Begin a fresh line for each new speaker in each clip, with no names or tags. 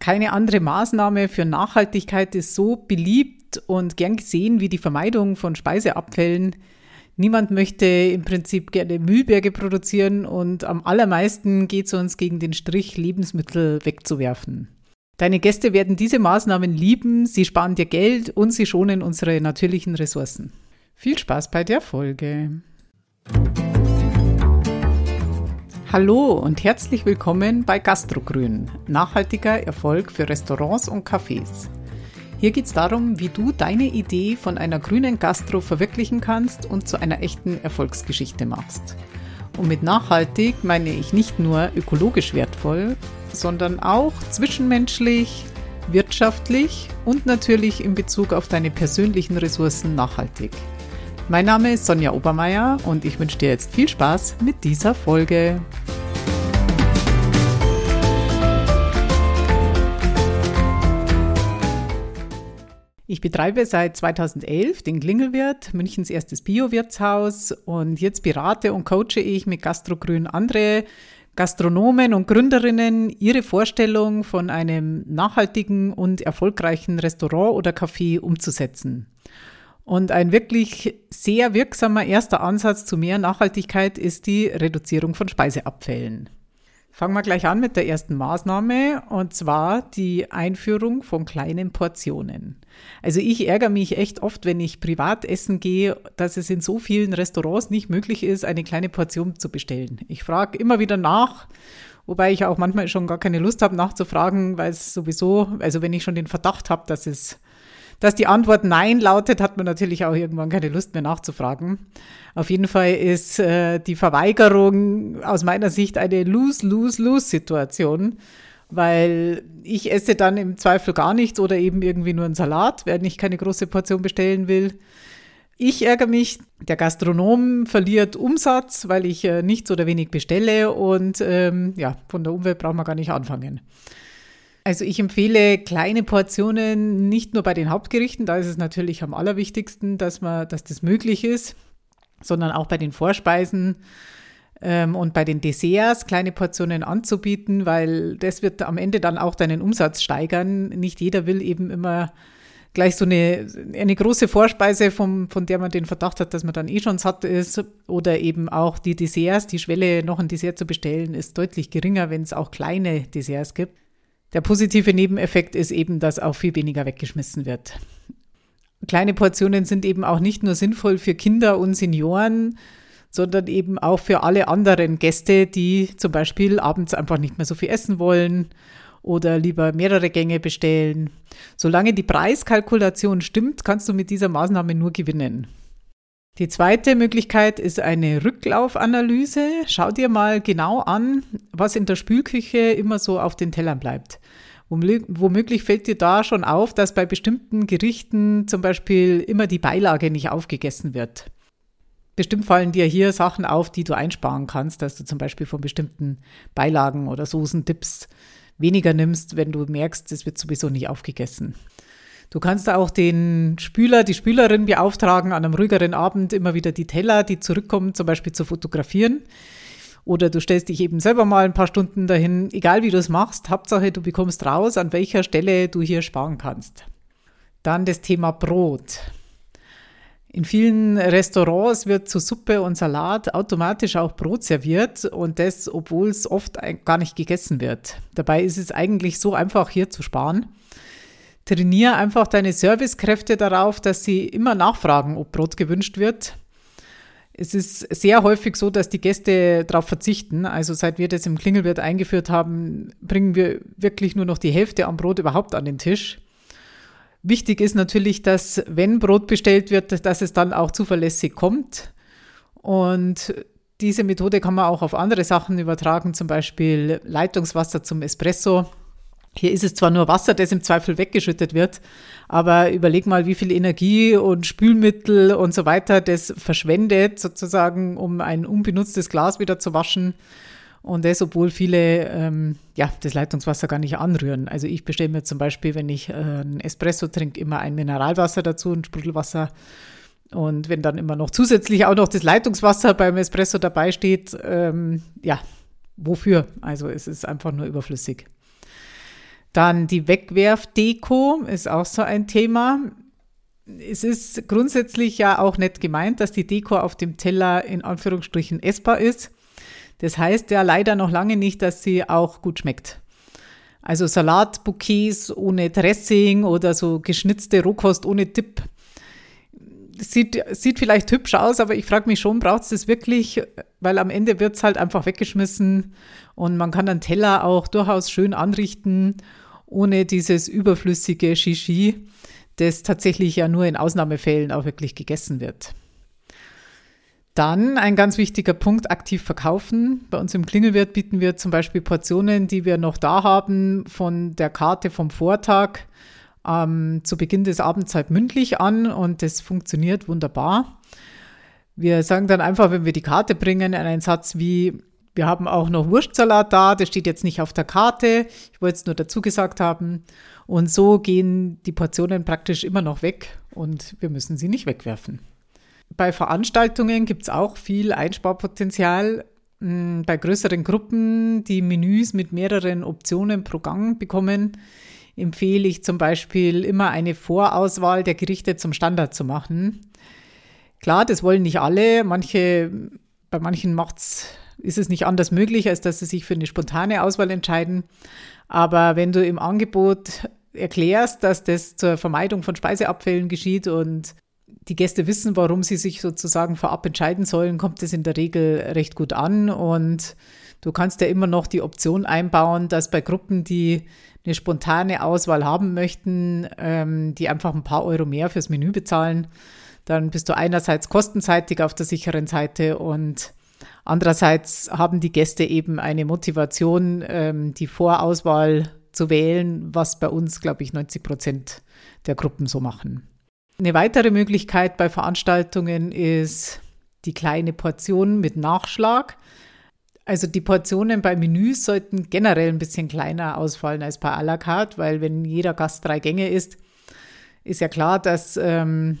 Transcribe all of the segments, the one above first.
Keine andere Maßnahme für Nachhaltigkeit ist so beliebt und gern gesehen wie die Vermeidung von Speiseabfällen. Niemand möchte im Prinzip gerne Müllberge produzieren und am allermeisten geht es uns gegen den Strich, Lebensmittel wegzuwerfen. Deine Gäste werden diese Maßnahmen lieben, sie sparen dir Geld und sie schonen unsere natürlichen Ressourcen. Viel Spaß bei der Folge. Hallo und herzlich willkommen bei Gastrogrün, nachhaltiger Erfolg für Restaurants und Cafés. Hier geht es darum, wie du deine Idee von einer grünen Gastro verwirklichen kannst und zu einer echten Erfolgsgeschichte machst. Und mit nachhaltig meine ich nicht nur ökologisch wertvoll, sondern auch zwischenmenschlich, wirtschaftlich und natürlich in Bezug auf deine persönlichen Ressourcen nachhaltig. Mein Name ist Sonja Obermeier und ich wünsche dir jetzt viel Spaß mit dieser Folge. Ich betreibe seit 2011 den Klingelwirt, Münchens erstes Bio-Wirtshaus und jetzt berate und coache ich mit Gastrogrün andere Gastronomen und Gründerinnen ihre Vorstellung von einem nachhaltigen und erfolgreichen Restaurant oder Café umzusetzen. Und ein wirklich sehr wirksamer erster Ansatz zu mehr Nachhaltigkeit ist die Reduzierung von Speiseabfällen. Fangen wir gleich an mit der ersten Maßnahme und zwar die Einführung von kleinen Portionen. Also ich ärgere mich echt oft, wenn ich privat essen gehe, dass es in so vielen Restaurants nicht möglich ist, eine kleine Portion zu bestellen. Ich frage immer wieder nach, wobei ich auch manchmal schon gar keine Lust habe nachzufragen, weil es sowieso, also wenn ich schon den Verdacht habe, dass es dass die Antwort Nein lautet, hat man natürlich auch irgendwann keine Lust mehr nachzufragen. Auf jeden Fall ist äh, die Verweigerung aus meiner Sicht eine Lose-Lose-Lose-Situation, weil ich esse dann im Zweifel gar nichts oder eben irgendwie nur einen Salat, wenn ich keine große Portion bestellen will. Ich ärgere mich, der Gastronom verliert Umsatz, weil ich äh, nichts oder wenig bestelle und ähm, ja, von der Umwelt braucht man gar nicht anfangen. Also ich empfehle kleine Portionen nicht nur bei den Hauptgerichten, da ist es natürlich am allerwichtigsten, dass man, dass das möglich ist, sondern auch bei den Vorspeisen ähm, und bei den Desserts kleine Portionen anzubieten, weil das wird am Ende dann auch deinen Umsatz steigern. Nicht jeder will eben immer gleich so eine, eine große Vorspeise, vom, von der man den Verdacht hat, dass man dann eh schon satt ist. Oder eben auch die Desserts, die Schwelle, noch ein Dessert zu bestellen, ist deutlich geringer, wenn es auch kleine Desserts gibt. Der positive Nebeneffekt ist eben, dass auch viel weniger weggeschmissen wird. Kleine Portionen sind eben auch nicht nur sinnvoll für Kinder und Senioren, sondern eben auch für alle anderen Gäste, die zum Beispiel abends einfach nicht mehr so viel essen wollen oder lieber mehrere Gänge bestellen. Solange die Preiskalkulation stimmt, kannst du mit dieser Maßnahme nur gewinnen. Die zweite Möglichkeit ist eine Rücklaufanalyse. Schau dir mal genau an, was in der Spülküche immer so auf den Tellern bleibt. Womöglich fällt dir da schon auf, dass bei bestimmten Gerichten zum Beispiel immer die Beilage nicht aufgegessen wird. Bestimmt fallen dir hier Sachen auf, die du einsparen kannst, dass du zum Beispiel von bestimmten Beilagen oder Soßen, Dips weniger nimmst, wenn du merkst, es wird sowieso nicht aufgegessen. Du kannst auch den Spüler, die Spülerin beauftragen, an einem ruhigeren Abend immer wieder die Teller, die zurückkommen, zum Beispiel zu fotografieren. Oder du stellst dich eben selber mal ein paar Stunden dahin, egal wie du es machst, Hauptsache du bekommst raus, an welcher Stelle du hier sparen kannst. Dann das Thema Brot. In vielen Restaurants wird zu Suppe und Salat automatisch auch Brot serviert und das, obwohl es oft gar nicht gegessen wird. Dabei ist es eigentlich so einfach hier zu sparen. Trainiere einfach deine Servicekräfte darauf, dass sie immer nachfragen, ob Brot gewünscht wird. Es ist sehr häufig so, dass die Gäste darauf verzichten. Also seit wir das im Klingelwirt eingeführt haben, bringen wir wirklich nur noch die Hälfte am Brot überhaupt an den Tisch. Wichtig ist natürlich, dass wenn Brot bestellt wird, dass es dann auch zuverlässig kommt. Und diese Methode kann man auch auf andere Sachen übertragen, zum Beispiel Leitungswasser zum Espresso. Hier ist es zwar nur Wasser, das im Zweifel weggeschüttet wird, aber überleg mal, wie viel Energie und Spülmittel und so weiter das verschwendet, sozusagen, um ein unbenutztes Glas wieder zu waschen. Und das, obwohl viele ähm, ja, das Leitungswasser gar nicht anrühren. Also ich bestelle mir zum Beispiel, wenn ich äh, einen Espresso trinke, immer ein Mineralwasser dazu, ein Sprudelwasser. Und wenn dann immer noch zusätzlich auch noch das Leitungswasser beim Espresso dabei steht, ähm, ja, wofür? Also es ist einfach nur überflüssig. Dann die Wegwerfdeko ist auch so ein Thema. Es ist grundsätzlich ja auch nicht gemeint, dass die Deko auf dem Teller in Anführungsstrichen essbar ist. Das heißt ja leider noch lange nicht, dass sie auch gut schmeckt. Also Salatbouquets ohne Dressing oder so geschnitzte Rohkost ohne Dip. Sieht, sieht vielleicht hübsch aus, aber ich frage mich schon, braucht es das wirklich? Weil am Ende wird es halt einfach weggeschmissen und man kann einen Teller auch durchaus schön anrichten, ohne dieses überflüssige Shishi, das tatsächlich ja nur in Ausnahmefällen auch wirklich gegessen wird. Dann ein ganz wichtiger Punkt, aktiv verkaufen. Bei uns im Klingelwirt bieten wir zum Beispiel Portionen, die wir noch da haben, von der Karte vom Vortag ähm, zu Beginn des Abends halt mündlich an und das funktioniert wunderbar. Wir sagen dann einfach, wenn wir die Karte bringen, einen Satz wie, wir haben auch noch Wurstsalat da, das steht jetzt nicht auf der Karte, ich wollte es nur dazu gesagt haben. Und so gehen die Portionen praktisch immer noch weg und wir müssen sie nicht wegwerfen. Bei Veranstaltungen gibt es auch viel Einsparpotenzial. Hm, bei größeren Gruppen, die Menüs mit mehreren Optionen pro Gang bekommen, empfehle ich zum Beispiel immer eine Vorauswahl der Gerichte zum Standard zu machen. Klar, das wollen nicht alle. Manche, bei manchen macht's, ist es nicht anders möglich, als dass sie sich für eine spontane Auswahl entscheiden. Aber wenn du im Angebot erklärst, dass das zur Vermeidung von Speiseabfällen geschieht und die Gäste wissen, warum sie sich sozusagen vorab entscheiden sollen, kommt es in der Regel recht gut an. Und du kannst ja immer noch die Option einbauen, dass bei Gruppen, die eine spontane Auswahl haben möchten, ähm, die einfach ein paar Euro mehr fürs Menü bezahlen, dann bist du einerseits kostenseitig auf der sicheren Seite und andererseits haben die Gäste eben eine Motivation, ähm, die Vorauswahl zu wählen, was bei uns, glaube ich, 90 Prozent der Gruppen so machen. Eine weitere Möglichkeit bei Veranstaltungen ist die kleine Portion mit Nachschlag. Also die Portionen bei Menüs sollten generell ein bisschen kleiner ausfallen als bei à la carte, weil wenn jeder Gast drei Gänge isst, ist ja klar, dass, ähm,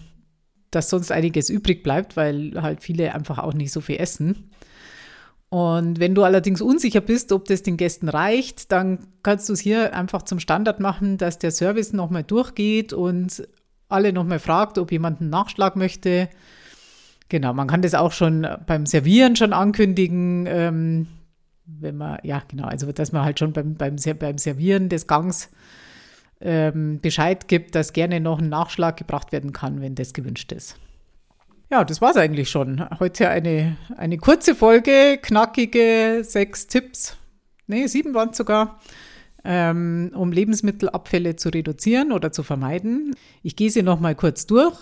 dass sonst einiges übrig bleibt, weil halt viele einfach auch nicht so viel essen. Und wenn du allerdings unsicher bist, ob das den Gästen reicht, dann kannst du es hier einfach zum Standard machen, dass der Service nochmal durchgeht und alle nochmal fragt, ob jemand einen Nachschlag möchte. Genau, man kann das auch schon beim Servieren schon ankündigen, ähm, wenn man, ja genau, also dass man halt schon beim, beim, beim Servieren des Gangs ähm, Bescheid gibt, dass gerne noch ein Nachschlag gebracht werden kann, wenn das gewünscht ist. Ja, das war es eigentlich schon. Heute eine, eine kurze Folge, knackige sechs Tipps, nee, sieben waren es sogar, ähm, um Lebensmittelabfälle zu reduzieren oder zu vermeiden. Ich gehe sie nochmal kurz durch.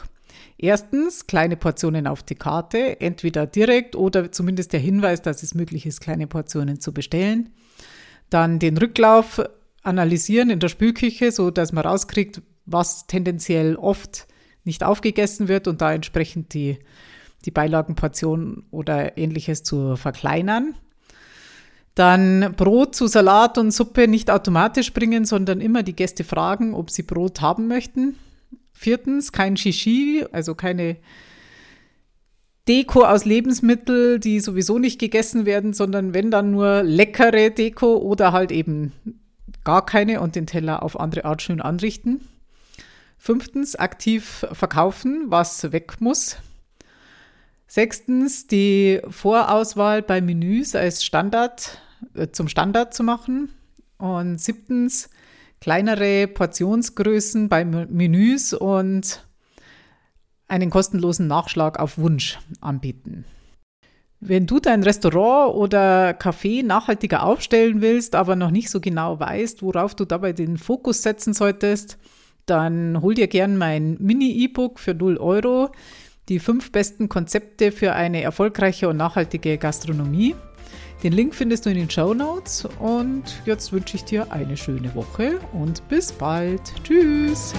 Erstens kleine Portionen auf die Karte, entweder direkt oder zumindest der Hinweis, dass es möglich ist, kleine Portionen zu bestellen. Dann den Rücklauf analysieren in der Spülküche, so dass man rauskriegt, was tendenziell oft nicht aufgegessen wird und da entsprechend die, die Beilagenportion oder ähnliches zu verkleinern. Dann Brot zu Salat und Suppe nicht automatisch bringen, sondern immer die Gäste fragen, ob sie Brot haben möchten. Viertens, kein Shishi, also keine Deko aus Lebensmitteln, die sowieso nicht gegessen werden, sondern wenn dann nur leckere Deko oder halt eben gar keine und den Teller auf andere Art schön anrichten. Fünftens, aktiv verkaufen, was weg muss. Sechstens, die Vorauswahl bei Menüs als Standard äh, zum Standard zu machen. Und siebtens, kleinere Portionsgrößen bei Menüs und einen kostenlosen Nachschlag auf Wunsch anbieten. Wenn du dein Restaurant oder Café nachhaltiger aufstellen willst, aber noch nicht so genau weißt, worauf du dabei den Fokus setzen solltest, dann hol dir gern mein Mini-E-Book für 0 Euro, die fünf besten Konzepte für eine erfolgreiche und nachhaltige Gastronomie. Den Link findest du in den Show Notes und jetzt wünsche ich dir eine schöne Woche und bis bald. Tschüss!